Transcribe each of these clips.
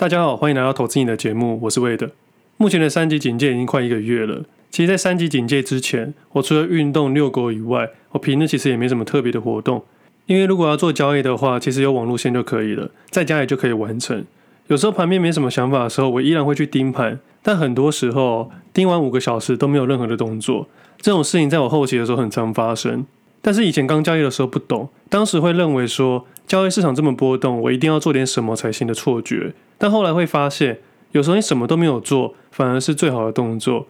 大家好，欢迎来到投资你的节目，我是魏德。目前的三级警戒已经快一个月了。其实，在三级警戒之前，我除了运动遛狗以外，我平日其实也没什么特别的活动。因为如果要做交易的话，其实有网路线就可以了，在家里就可以完成。有时候盘面没什么想法的时候，我依然会去盯盘，但很多时候盯完五个小时都没有任何的动作。这种事情在我后期的时候很常发生。但是以前刚交易的时候不懂，当时会认为说交易市场这么波动，我一定要做点什么才行的错觉。但后来会发现，有时候你什么都没有做，反而是最好的动作。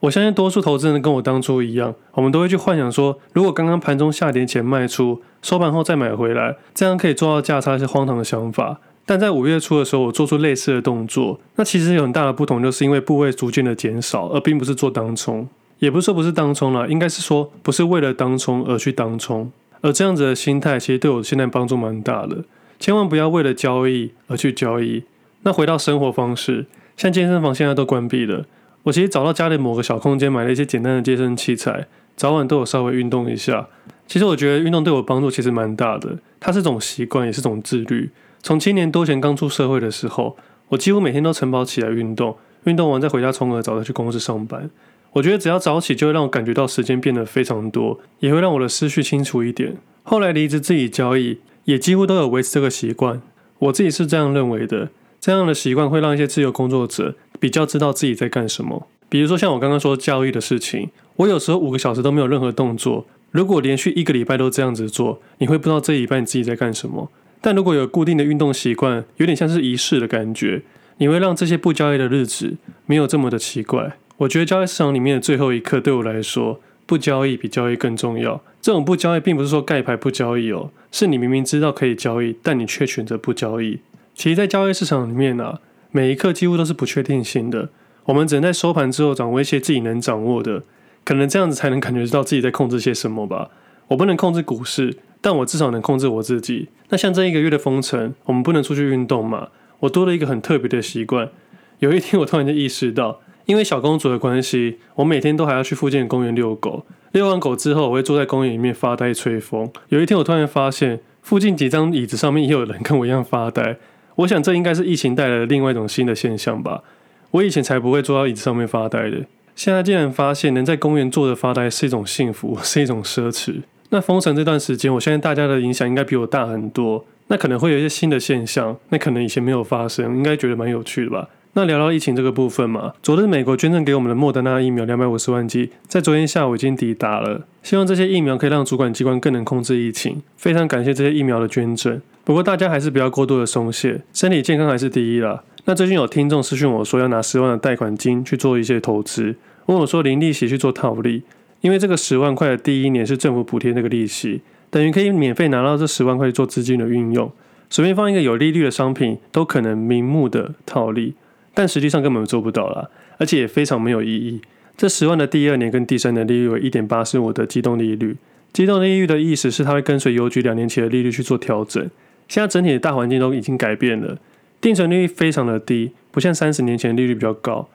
我相信多数投资人跟我当初一样，我们都会去幻想说，如果刚刚盘中下跌前卖出，收盘后再买回来，这样可以做到价差，是荒唐的想法。但在五月初的时候，我做出类似的动作，那其实有很大的不同，就是因为部位逐渐的减少，而并不是做当冲。也不是说不是当冲了，应该是说不是为了当冲而去当冲，而这样子的心态其实对我现在帮助蛮大的。千万不要为了交易而去交易。那回到生活方式，像健身房现在都关闭了，我其实找到家里某个小空间，买了一些简单的健身器材，早晚都有稍微运动一下。其实我觉得运动对我帮助其实蛮大的，它是种习惯，也是种自律。从七年多前刚出社会的时候，我几乎每天都晨跑起来运动，运动完再回家冲个澡，再去公司上班。我觉得只要早起，就会让我感觉到时间变得非常多，也会让我的思绪清楚一点。后来离职自己交易，也几乎都有维持这个习惯。我自己是这样认为的，这样的习惯会让一些自由工作者比较知道自己在干什么。比如说像我刚刚说交易的事情，我有时候五个小时都没有任何动作。如果连续一个礼拜都这样子做，你会不知道这一礼拜你自己在干什么。但如果有固定的运动习惯，有点像是仪式的感觉，你会让这些不交易的日子没有这么的奇怪。我觉得交易市场里面的最后一刻，对我来说，不交易比交易更重要。这种不交易，并不是说盖牌不交易哦，是你明明知道可以交易，但你却选择不交易。其实，在交易市场里面啊，每一刻几乎都是不确定性的。我们只能在收盘之后掌握一些自己能掌握的，可能这样子才能感觉到自己在控制些什么吧。我不能控制股市，但我至少能控制我自己。那像这一个月的封城，我们不能出去运动嘛？我多了一个很特别的习惯。有一天，我突然间意识到。因为小公主的关系，我每天都还要去附近的公园遛狗。遛完狗之后，我会坐在公园里面发呆吹风。有一天，我突然发现附近几张椅子上面也有人跟我一样发呆。我想，这应该是疫情带来的另外一种新的现象吧。我以前才不会坐到椅子上面发呆的，现在竟然发现能在公园坐着发呆是一种幸福，是一种奢侈。那封城这段时间，我相信大家的影响应该比我大很多。那可能会有一些新的现象，那可能以前没有发生，应该觉得蛮有趣的吧。那聊聊疫情这个部分嘛，昨日美国捐赠给我们的莫德纳疫苗两百五十万剂，在昨天下午已经抵达了。希望这些疫苗可以让主管机关更能控制疫情。非常感谢这些疫苗的捐赠。不过大家还是不要过度的松懈，身体健康还是第一啦。那最近有听众私讯我说要拿十万的贷款金去做一些投资，问我说零利息去做套利，因为这个十万块的第一年是政府补贴那个利息，等于可以免费拿到这十万块做资金的运用，随便放一个有利率的商品都可能名目的套利。但实际上根本做不到啦，而且也非常没有意义。这十万的第二年跟第三年利率为一点八，是我的机动利率。机动利率的意思是它会跟随邮局两年期的利率去做调整。现在整体的大环境都已经改变了，定存利率非常的低，不像三十年前利率比较高。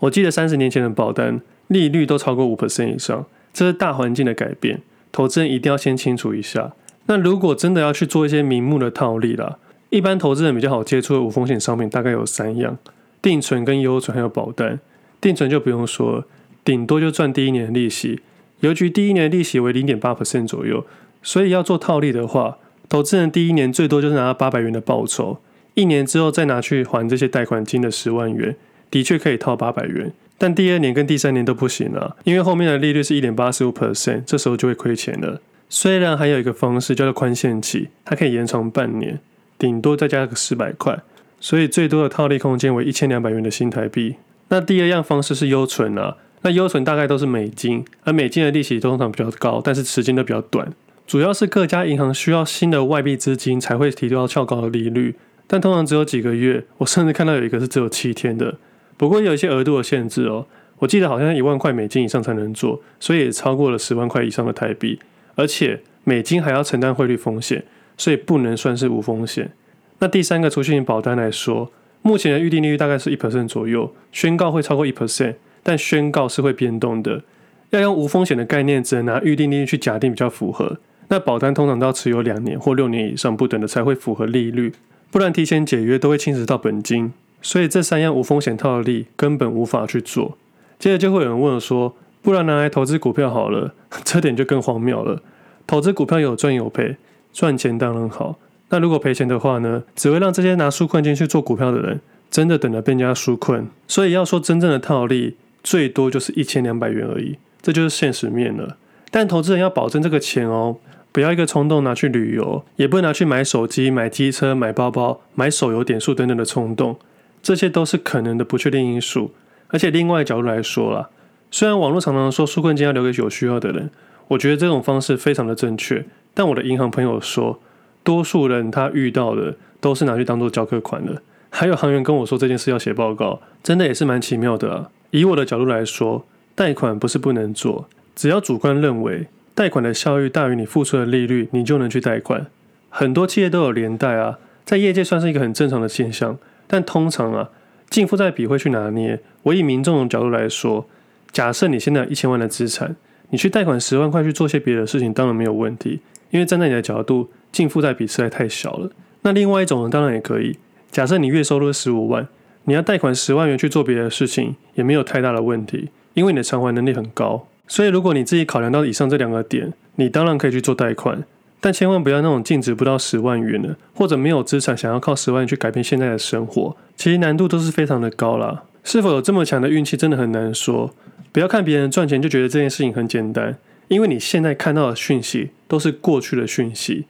我记得三十年前的保单利率都超过五 percent 以上，这是大环境的改变。投资人一定要先清楚一下。那如果真的要去做一些名目的套利啦，一般投资人比较好接触的无风险商品大概有三样。定存跟优存还有保单，定存就不用说，顶多就赚第一年的利息，邮局第一年的利息为零点八 percent 左右，所以要做套利的话，投资人第一年最多就是拿到八百元的报酬，一年之后再拿去还这些贷款金的十万元，的确可以套八百元，但第二年跟第三年都不行了，因为后面的利率是一点八十五 percent，这时候就会亏钱了。虽然还有一个方式叫做宽限期，它可以延长半年，顶多再加个四百块。所以最多的套利空间为一千两百元的新台币。那第二样方式是优存啊，那优存大概都是美金，而美金的利息通常比较高，但是时间都比较短。主要是各家银行需要新的外币资金才会提到较高的利率，但通常只有几个月。我甚至看到有一个是只有七天的。不过有一些额度的限制哦，我记得好像一万块美金以上才能做，所以也超过了十万块以上的台币。而且美金还要承担汇率风险，所以不能算是无风险。那第三个储蓄型保单来说，目前的预定利率大概是一 percent 左右，宣告会超过一 percent，但宣告是会变动的。要用无风险的概念，只能拿预定利率去假定比较符合。那保单通常都要持有两年或六年以上不等的才会符合利率，不然提前解约都会侵蚀到本金。所以这三样无风险套利根本无法去做。接着就会有人问我说，不然拿来投资股票好了，这点就更荒谬了。投资股票有赚有赔，赚钱当然好。那如果赔钱的话呢？只会让这些拿纾困金去做股票的人，真的等着被人家纾困。所以要说真正的套利，最多就是一千两百元而已，这就是现实面了。但投资人要保证这个钱哦，不要一个冲动拿去旅游，也不拿去买手机、买机车、买包包、买手游点数等等的冲动，这些都是可能的不确定因素。而且另外角度来说啦，虽然网络常常说纾困金要留给有需要的人，我觉得这种方式非常的正确。但我的银行朋友说，多数人他遇到的都是拿去当做交课款的。还有行员跟我说这件事要写报告，真的也是蛮奇妙的啊。以我的角度来说，贷款不是不能做，只要主观认为贷款的效益大于你付出的利率，你就能去贷款。很多企业都有连贷啊，在业界算是一个很正常的现象。但通常啊，净负债比会去拿捏。我以民众的角度来说，假设你现在有一千万的资产，你去贷款十万块去做些别的事情，当然没有问题。因为站在你的角度，净负债比实在太小了。那另外一种呢，当然也可以。假设你月收入十五万，你要贷款十万元去做别的事情，也没有太大的问题，因为你的偿还能力很高。所以如果你自己考量到以上这两个点，你当然可以去做贷款，但千万不要那种净值不到十万元的，或者没有资产想要靠十万去改变现在的生活，其实难度都是非常的高啦。是否有这么强的运气，真的很难说。不要看别人赚钱就觉得这件事情很简单。因为你现在看到的讯息都是过去的讯息，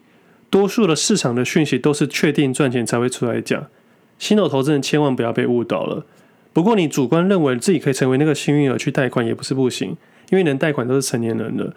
多数的市场的讯息都是确定赚钱才会出来讲。新手投资人千万不要被误导了。不过你主观认为自己可以成为那个幸运儿去贷款也不是不行，因为能贷款都是成年人了。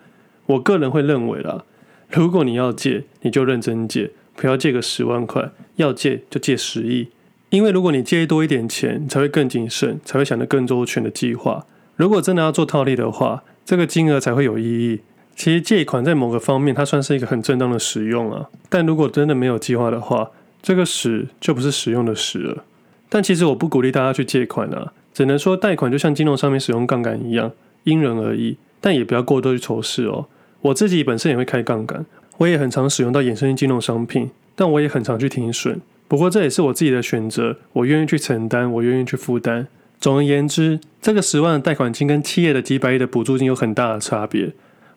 我个人会认为啦，如果你要借，你就认真借，不要借个十万块，要借就借十亿。因为如果你借多一点钱，你才会更谨慎，才会想得更周全的计划。如果真的要做套利的话，这个金额才会有意义。其实借款在某个方面，它算是一个很正当的使用啊。但如果真的没有计划的话，这个使就不是使用的使了。但其实我不鼓励大家去借款啊，只能说贷款就像金融上面使用杠杆一样，因人而异。但也不要过多去仇视哦。我自己本身也会开杠杆，我也很常使用到衍生性金融商品，但我也很常去停损。不过这也是我自己的选择，我愿意去承担，我愿意去负担。总而言之，这个十万的贷款金跟企业的几百亿的补助金有很大的差别。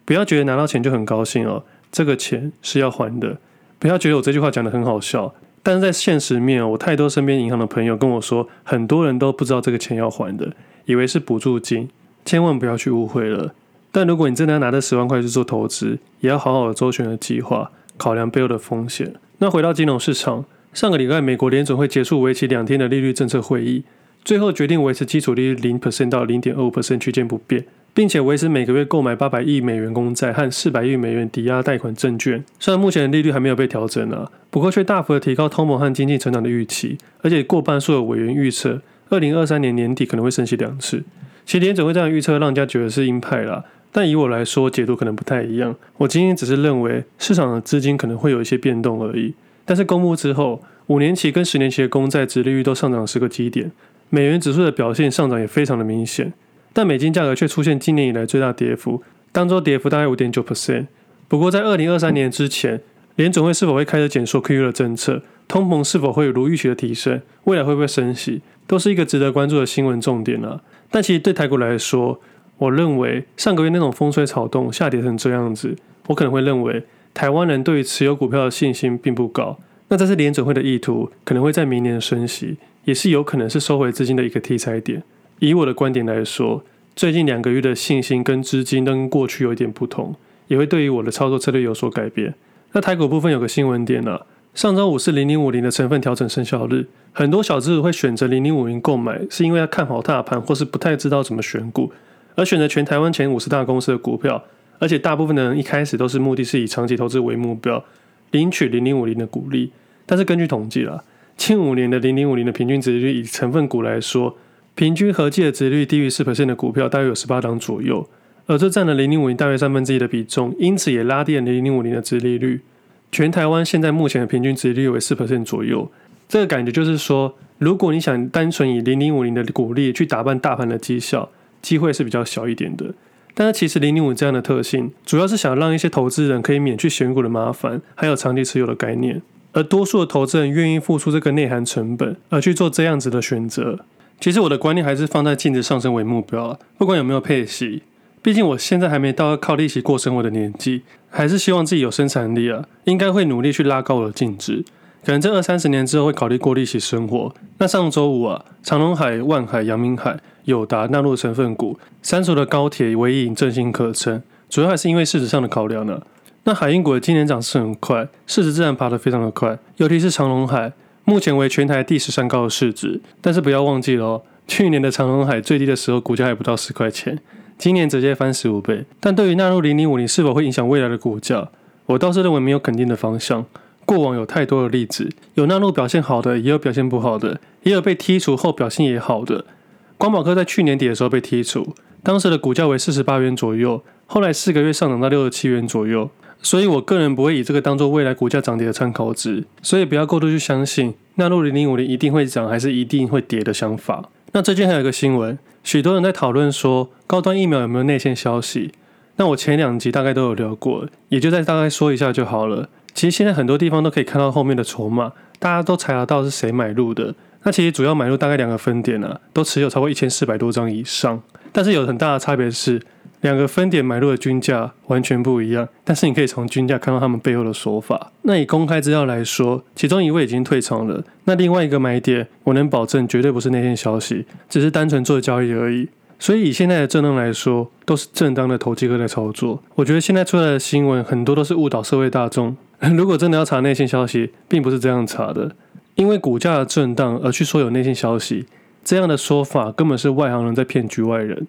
不要觉得拿到钱就很高兴哦，这个钱是要还的。不要觉得我这句话讲得很好笑，但是在现实面，我太多身边银行的朋友跟我说，很多人都不知道这个钱要还的，以为是补助金，千万不要去误会了。但如果你真的要拿这十万块去做投资，也要好好的周全的计划，考量背后的风险。那回到金融市场，上个礼拜美国联准会结束为期两天的利率政策会议。最后决定维持基础利率零 percent 到零点二五 percent 区间不变，并且维持每个月购买八百亿美元公债和四百亿美元抵押贷款证券。虽然目前的利率还没有被调整啊，不过却大幅的提高通膨和经济成长的预期，而且过半数的委员预测，二零二三年年底可能会升息两次。其实联准会这样预测，让人家觉得是鹰派啦。但以我来说，解读可能不太一样。我今天只是认为市场的资金可能会有一些变动而已。但是公布之后，五年期跟十年期的公债殖利率都上涨十个基点。美元指数的表现上涨也非常的明显，但美金价格却出现今年以来最大跌幅，当周跌幅大概五点九 percent。不过在二零二三年之前，联总会是否会开始减缩 QE 的政策，通膨是否会有如预期的提升，未来会不会升息，都是一个值得关注的新闻重点啊。但其实对台股来说，我认为上个月那种风吹草动下跌成这样子，我可能会认为台湾人对于持有股票的信心并不高。那这是联准会的意图，可能会在明年升息。也是有可能是收回资金的一个题材点。以我的观点来说，最近两个月的信心跟资金都跟过去有一点不同，也会对于我的操作策略有所改变。那台股部分有个新闻点啊，上周五是零零五零的成分调整生效日，很多小资会选择零零五零购买，是因为要看好大盘或是不太知道怎么选股，而选择全台湾前五十大公司的股票，而且大部分的人一开始都是目的是以长期投资为目标，领取零零五零的股利。但是根据统计啦。近五年的零零五零的平均值率，以成分股来说，平均合计的值率低于四百分的股票大约有十八档左右，而这占了零零五零大约三分之一的比重，因此也拉低了零零五零的值利率。全台湾现在目前的平均值率为四 percent 左右，这个感觉就是说，如果你想单纯以零零五零的股利去打败大盘的绩效，机会是比较小一点的。但是其实零零五这样的特性，主要是想让一些投资人可以免去选股的麻烦，还有长期持有的概念。而多数的投资人愿意付出这个内涵成本，而去做这样子的选择。其实我的观念还是放在净值上升为目标啊，不管有没有配息。毕竟我现在还没到要靠利息过生活的年纪，还是希望自己有生产力啊，应该会努力去拉高我的净值。可能这二三十年之后会考虑过利息生活。那上周五啊，长隆海、万海、阳明海、友达纳入成分股，三足的高铁、纬颖、正兴可称，主要还是因为市值上的考量呢。那海运股的今年涨势很快，市值自然爬得非常的快，尤其是长隆海，目前为全台第十三高的市值。但是不要忘记了，去年的长隆海最低的时候，股价还不到十块钱。今年直接翻十五倍，但对于纳入零零五零是否会影响未来的股价，我倒是认为没有肯定的方向。过往有太多的例子，有纳入表现好的，也有表现不好的，也有被剔除后表现也好的。光宝科在去年底的时候被剔除，当时的股价为四十八元左右，后来四个月上涨到六十七元左右。所以我个人不会以这个当做未来股价涨跌的参考值，所以不要过度去相信纳入零零五零一定会涨还是一定会跌的想法。那最近还有一个新闻。许多人在讨论说高端疫苗有没有内线消息？那我前两集大概都有聊过，也就再大概说一下就好了。其实现在很多地方都可以看到后面的筹码，大家都查得到是谁买入的。那其实主要买入大概两个分点啊，都持有超过一千四百多张以上。但是有很大的差别是。两个分点买入的均价完全不一样，但是你可以从均价看到他们背后的说法。那以公开资料来说，其中一位已经退场了。那另外一个买点，我能保证绝对不是内线消息，只是单纯做交易而已。所以以现在的震荡来说，都是正当的投机客在操作。我觉得现在出来的新闻很多都是误导社会大众。如果真的要查内线消息，并不是这样查的，因为股价的震荡而去说有内线消息，这样的说法根本是外行人在骗局外人。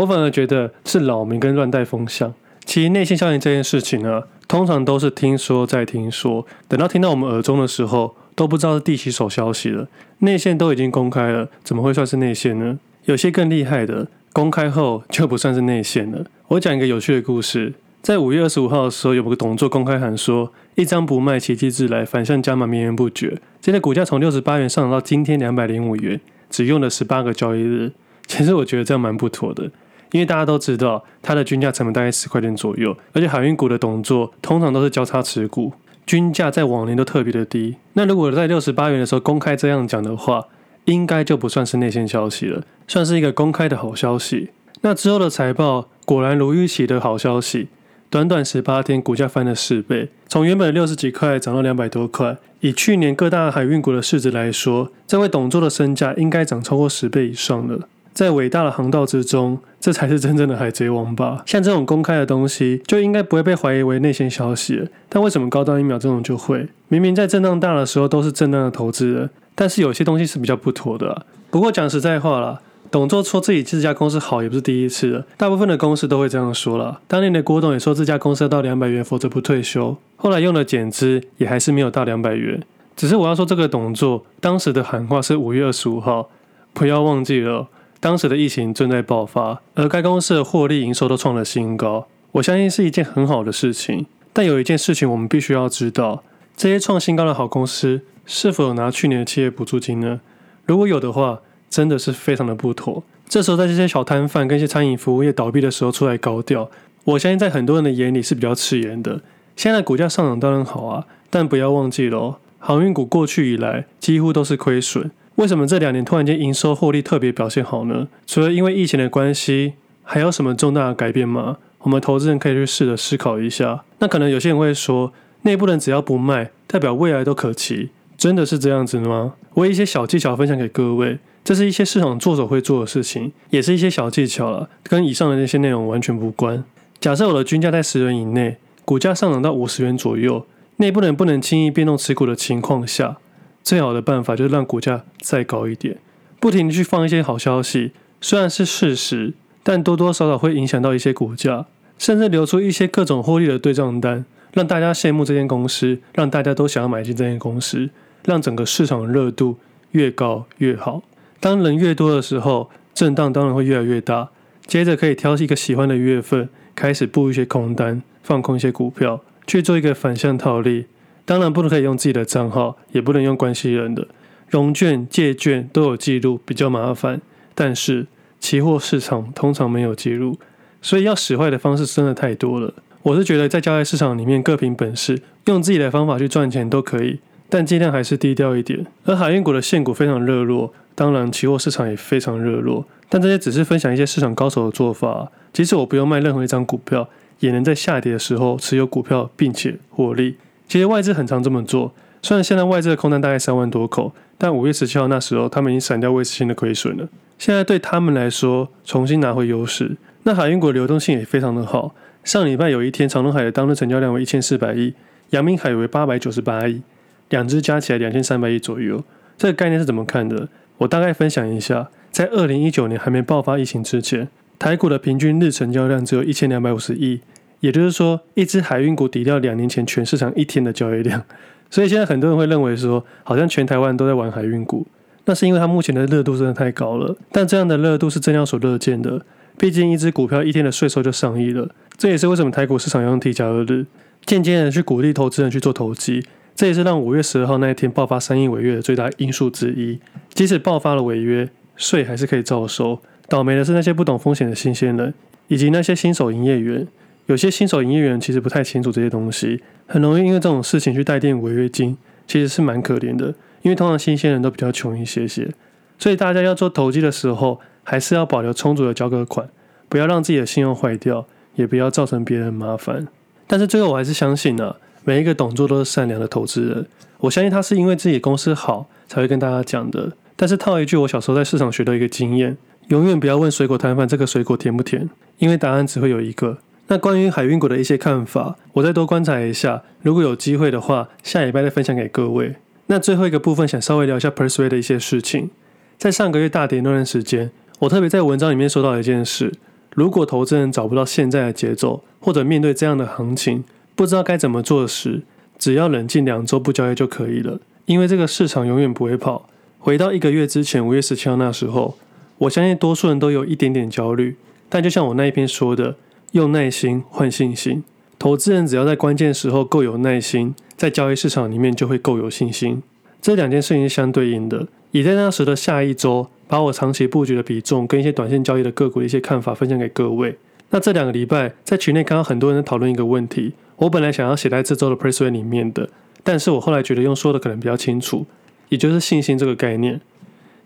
我反而觉得是扰民跟乱带风向。其实内线消息这件事情呢，通常都是听说再听说，等到听到我们耳中的时候，都不知道是第几手消息了。内线都已经公开了，怎么会算是内线呢？有些更厉害的，公开后就不算是内线了。我讲一个有趣的故事，在五月二十五号的时候，有个董座公开喊说，一张不卖，奇迹自来，反向加码，绵延不绝。现在股价从六十八元上涨到今天两百零五元，只用了十八个交易日。其实我觉得这样蛮不妥的。因为大家都知道，它的均价成本大概十块钱左右，而且海运股的动作通常都是交叉持股，均价在往年都特别的低。那如果在六十八元的时候公开这样讲的话，应该就不算是内线消息了，算是一个公开的好消息。那之后的财报果然如预期的好消息，短短十八天股价翻了四倍，从原本六十几块涨到两百多块。以去年各大海运股的市值来说，这位董座的身价应该涨超过十倍以上了。在伟大的航道之中，这才是真正的海贼王吧？像这种公开的东西，就应该不会被怀疑为内线消息。但为什么高端疫苗这种就会？明明在震荡大的时候都是震荡的投资人，但是有些东西是比较不妥的。不过讲实在话啦，董座说自己这家公司好也不是第一次了，大部分的公司都会这样说啦。当年的郭董也说这家公司要到两百元，否则不退休。后来用了减资，也还是没有到两百元。只是我要说这个董座当时的喊话是五月二十五号，不要忘记了。当时的疫情正在爆发，而该公司的获利营收都创了新高。我相信是一件很好的事情，但有一件事情我们必须要知道：这些创新高的好公司是否有拿去年的企业补助金呢？如果有的话，真的是非常的不妥。这时候在这些小摊贩跟一些餐饮服务业倒闭的时候出来高调，我相信在很多人的眼里是比较刺眼的。现在股价上涨当然好啊，但不要忘记了，航运股过去以来几乎都是亏损。为什么这两年突然间营收获利特别表现好呢？除了因为疫情的关系，还有什么重大的改变吗？我们投资人可以去试着思考一下。那可能有些人会说，内部人只要不卖，代表未来都可期，真的是这样子吗？我有一些小技巧分享给各位，这是一些市场作手会做的事情，也是一些小技巧了，跟以上的那些内容完全无关。假设我的均价在十元以内，股价上涨到五十元左右，内部人不能轻易变动持股的情况下。最好的办法就是让股价再高一点，不停地去放一些好消息，虽然是事实，但多多少少会影响到一些股价，甚至流出一些各种获利的对账单，让大家羡慕这间公司，让大家都想要买进这间公司，让整个市场的热度越高越好。当人越多的时候，震荡当然会越来越大。接着可以挑一个喜欢的月份，开始布一些空单，放空一些股票，去做一个反向套利。当然不能可以用自己的账号，也不能用关系人的融券、借券都有记录，比较麻烦。但是期货市场通常没有记录，所以要使坏的方式真的太多了。我是觉得在交易市场里面各凭本事，用自己的方法去赚钱都可以，但尽量还是低调一点。而海运股的现股非常热络，当然期货市场也非常热络。但这些只是分享一些市场高手的做法。即使我不用卖任何一张股票，也能在下跌的时候持有股票并且获利。其实外资很常这么做。虽然现在外资的空单大概三万多口，但五月十七号那时候他们已经闪掉未实现的亏损了。现在对他们来说，重新拿回优势。那海运股流动性也非常的好。上礼拜有一天，长隆海的当日成交量为一千四百亿，阳明海为八百九十八亿。两只加起来两千三百亿左右，这个概念是怎么看的？我大概分享一下，在二零一九年还没爆发疫情之前，台股的平均日成交量只有一千两百五十亿，也就是说，一只海运股抵掉两年前全市场一天的交易量。所以现在很多人会认为说，好像全台湾都在玩海运股，那是因为它目前的热度真的太高了。但这样的热度是证交所乐见的，毕竟一只股票一天的税收就上亿了，这也是为什么台股市场要用 T 加二日，间接的去鼓励投资人去做投机。这也是让五月十二号那一天爆发三亿违约的最大因素之一。即使爆发了违约，税还是可以照收。倒霉的是那些不懂风险的新鲜人，以及那些新手营业员。有些新手营业员其实不太清楚这些东西，很容易因为这种事情去代垫违约金，其实是蛮可怜的。因为通常新鲜人都比较穷一些些，所以大家要做投机的时候，还是要保留充足的交割款，不要让自己的信用坏掉，也不要造成别人麻烦。但是最后我还是相信呢、每一个董做都是善良的投资人，我相信他是因为自己公司好才会跟大家讲的。但是套一句我小时候在市场学的一个经验，永远不要问水果摊贩这个水果甜不甜，因为答案只会有一个。那关于海运股的一些看法，我再多观察一下，如果有机会的话，下礼拜再分享给各位。那最后一个部分想稍微聊一下 Persuade 的一些事情，在上个月大跌那段时间，我特别在文章里面说到一件事：如果投资人找不到现在的节奏，或者面对这样的行情，不知道该怎么做时，只要冷静两周不交易就可以了。因为这个市场永远不会跑。回到一个月之前，五月十七号那时候，我相信多数人都有一点点焦虑。但就像我那一篇说的，用耐心换信心。投资人只要在关键时候够有耐心，在交易市场里面就会够有信心。这两件事情是相对应的。也在那时的下一周，把我长期布局的比重跟一些短线交易的个股的一些看法分享给各位。那这两个礼拜，在群内看到很多人在讨论一个问题，我本来想要写在这周的 Persuade 里面的，但是我后来觉得用说的可能比较清楚，也就是信心这个概念。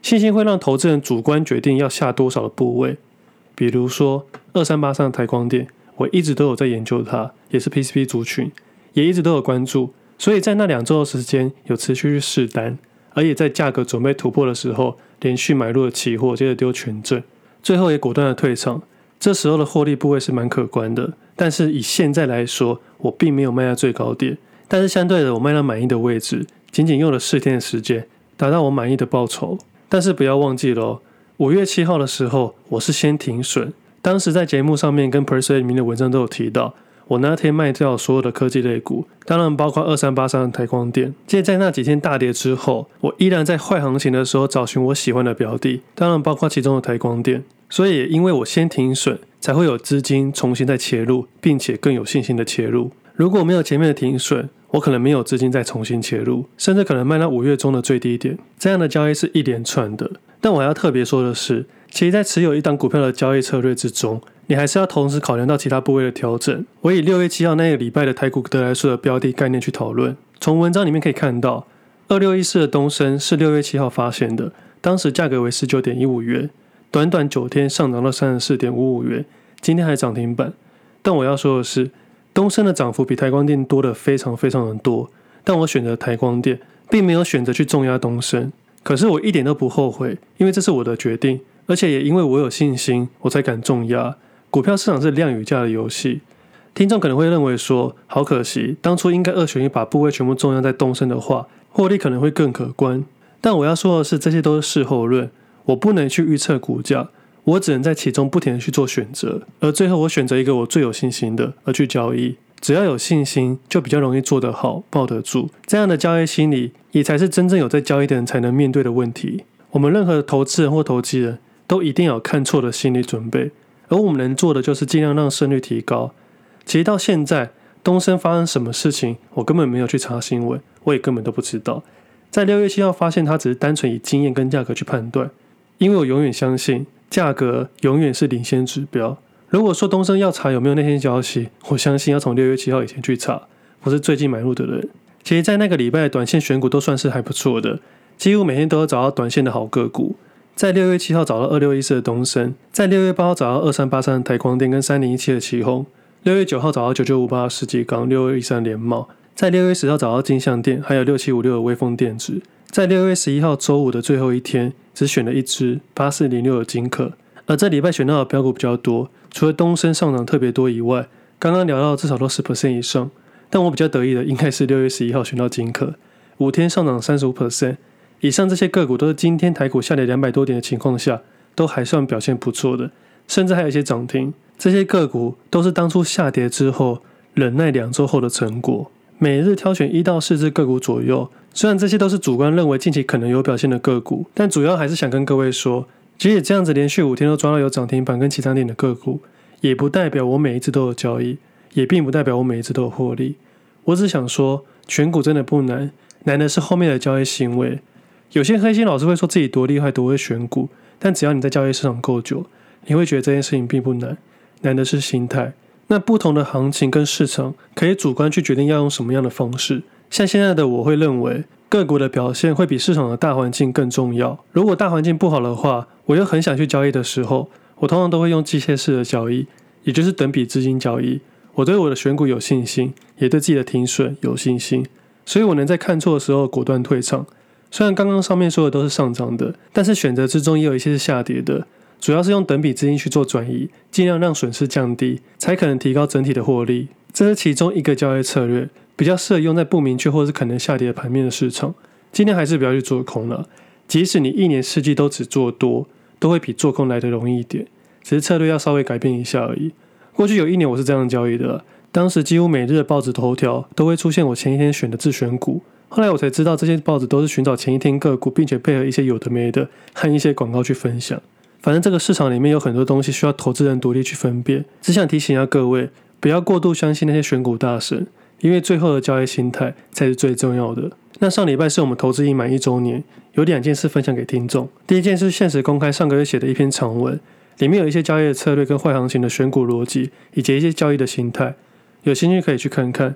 信心会让投资人主观决定要下多少的部位，比如说二三八上的台光电，我一直都有在研究它，也是 PCB 族群，也一直都有关注，所以在那两周的时间有持续去试单，而也在价格准备突破的时候，连续买入了期货，接着丢权证，最后也果断的退场。这时候的获利部位是蛮可观的，但是以现在来说，我并没有卖在最高点，但是相对的，我卖到满意的位置，仅仅用了四天的时间，达到我满意的报酬。但是不要忘记了哦，五月七号的时候，我是先停损。当时在节目上面跟 Persuade 里面的文章都有提到，我那天卖掉所有的科技类股，当然包括二三八三的台光电。接着在那几天大跌之后，我依然在坏行情的时候找寻我喜欢的标的，当然包括其中的台光电。所以，因为我先停损，才会有资金重新再切入，并且更有信心的切入。如果没有前面的停损，我可能没有资金再重新切入，甚至可能卖到五月中的最低点。这样的交易是一连串的。但我要特别说的是，其实，在持有一档股票的交易策略之中，你还是要同时考量到其他部位的调整。我以六月七号那个礼拜的台股得来速的标的概念去讨论。从文章里面可以看到，二六一四的东升是六月七号发现的，当时价格为十九点一五元。短短九天上涨到三十四点五五元，今天还涨停板。但我要说的是，东升的涨幅比台光电多的非常非常的多。但我选择台光电，并没有选择去重压东升。可是我一点都不后悔，因为这是我的决定，而且也因为我有信心，我才敢重压。股票市场是量与价的游戏。听众可能会认为说，好可惜，当初应该二选一把部位全部重压在东升的话，获利可能会更可观。但我要说的是，这些都是事后论。我不能去预测股价，我只能在其中不停的去做选择，而最后我选择一个我最有信心的而去交易。只要有信心，就比较容易做得好，抱得住。这样的交易心理，也才是真正有在交易的人才能面对的问题。我们任何的投资人或投机人都一定有看错的心理准备，而我们能做的就是尽量让胜率提高。其实到现在，东升发生什么事情，我根本没有去查新闻，我也根本都不知道。在六月七号发现，它只是单纯以经验跟价格去判断。因为我永远相信，价格永远是领先指标。如果说东升要查有没有那些消息，我相信要从六月七号以前去查，我是最近买入的人。其实，在那个礼拜短线选股都算是还不错的，几乎每天都有找到短线的好个股。在六月七号找到二六一四的东升，在六月八号找到二三八三的台光电跟三零一七的奇鋐，六月九号找到九九五八的世纪钢，六二一三联茂，在六月十号找到金像电，还有六七五六的威风电子。在六月十一号周五的最后一天，只选了一支八四零六的金客。而这礼拜选到的标股比较多，除了东升上涨特别多以外，刚刚聊到至少都十 percent 以上。但我比较得意的应该是六月十一号选到金科，五天上涨三十五 percent。以上这些个股都是今天台股下跌两百多点的情况下，都还算表现不错的，甚至还有一些涨停。这些个股都是当初下跌之后忍耐两周后的成果。每日挑选一到四只个股左右，虽然这些都是主观认为近期可能有表现的个股，但主要还是想跟各位说，即使这样子连续五天都抓到有涨停板跟起涨点的个股，也不代表我每一次都有交易，也并不代表我每一次都有获利。我只想说，选股真的不难，难的是后面的交易行为。有些黑心老师会说自己多厉害、多会选股，但只要你在交易市场够久，你会觉得这件事情并不难，难的是心态。那不同的行情跟市场，可以主观去决定要用什么样的方式。像现在的我会认为，个股的表现会比市场的大环境更重要。如果大环境不好的话，我又很想去交易的时候，我通常都会用机械式的交易，也就是等比资金交易。我对我的选股有信心，也对自己的停损有信心，所以我能在看错的时候果断退场。虽然刚刚上面说的都是上涨的，但是选择之中也有一些是下跌的，主要是用等比资金去做转移，尽量让损失降低，才可能提高整体的获利。这是其中一个交易策略，比较适合用在不明确或是可能下跌的盘面的市场。今天还是不要去做空了，即使你一年四季都只做多，都会比做空来得容易一点，只是策略要稍微改变一下而已。过去有一年我是这样交易的，当时几乎每日的报纸头条都会出现我前一天选的自选股。后来我才知道，这些报纸都是寻找前一天个股，并且配合一些有的没的和一些广告去分享。反正这个市场里面有很多东西需要投资人独立去分辨。只想提醒一下各位，不要过度相信那些选股大神，因为最后的交易心态才是最重要的。那上礼拜是我们投资已满一周年，有两件事分享给听众。第一件事，限时公开上个月写的一篇长文，里面有一些交易的策略跟坏行情的选股逻辑，以及一些交易的心态，有兴趣可以去看看。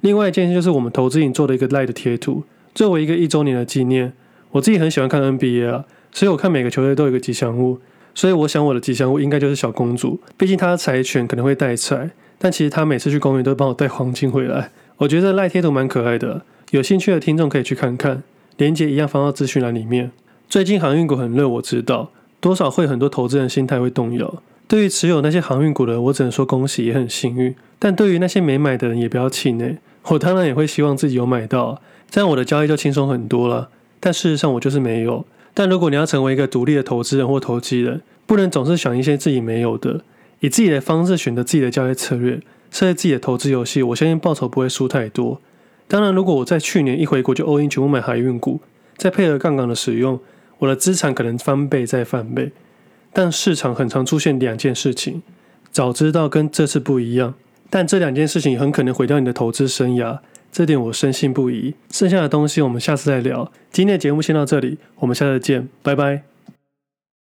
另外一件事就是我们投资瘾做的一个 LINE 的贴图，作为一个一周年的纪念。我自己很喜欢看 NBA 啊，所以我看每个球队都有一个吉祥物，所以我想我的吉祥物应该就是小公主。毕竟她的柴犬可能会带财，但其实她每次去公园都会帮我带黄金回来。我觉得 LINE 贴图蛮可爱的，有兴趣的听众可以去看看，连接一样放到资讯栏里面。最近航运股很热，我知道多少会很多投资人心态会动摇。对于持有那些航运股的，我只能说恭喜，也很幸运。但对于那些没买的人，也不要气馁。我当然也会希望自己有买到，这样我的交易就轻松很多了。但事实上我就是没有。但如果你要成为一个独立的投资人或投机人，不能总是想一些自己没有的，以自己的方式选择自己的交易策略，设计自己的投资游戏，我相信报酬不会输太多。当然，如果我在去年一回国就 all in 全部买海运股，再配合杠杆的使用，我的资产可能翻倍再翻倍。但市场很常出现两件事情，早知道跟这次不一样。但这两件事情很可能毁掉你的投资生涯，这点我深信不疑。剩下的东西我们下次再聊。今天的节目先到这里，我们下次见，拜拜。